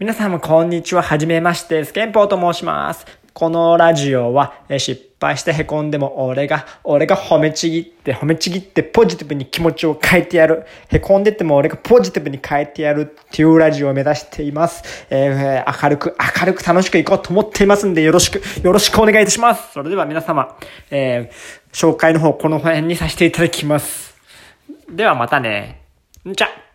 皆さんもこんにちは。はじめまして。スケンポーと申します。このラジオは、失敗して凹んでも俺が、俺が褒めちぎって、褒めちぎってポジティブに気持ちを変えてやる。凹んでても俺がポジティブに変えてやるっていうラジオを目指しています。えー、明るく、明るく楽しくいこうと思っていますんで、よろしく、よろしくお願いいたします。それでは皆様、えー、紹介の方この辺にさせていただきます。ではまたね。んちゃ。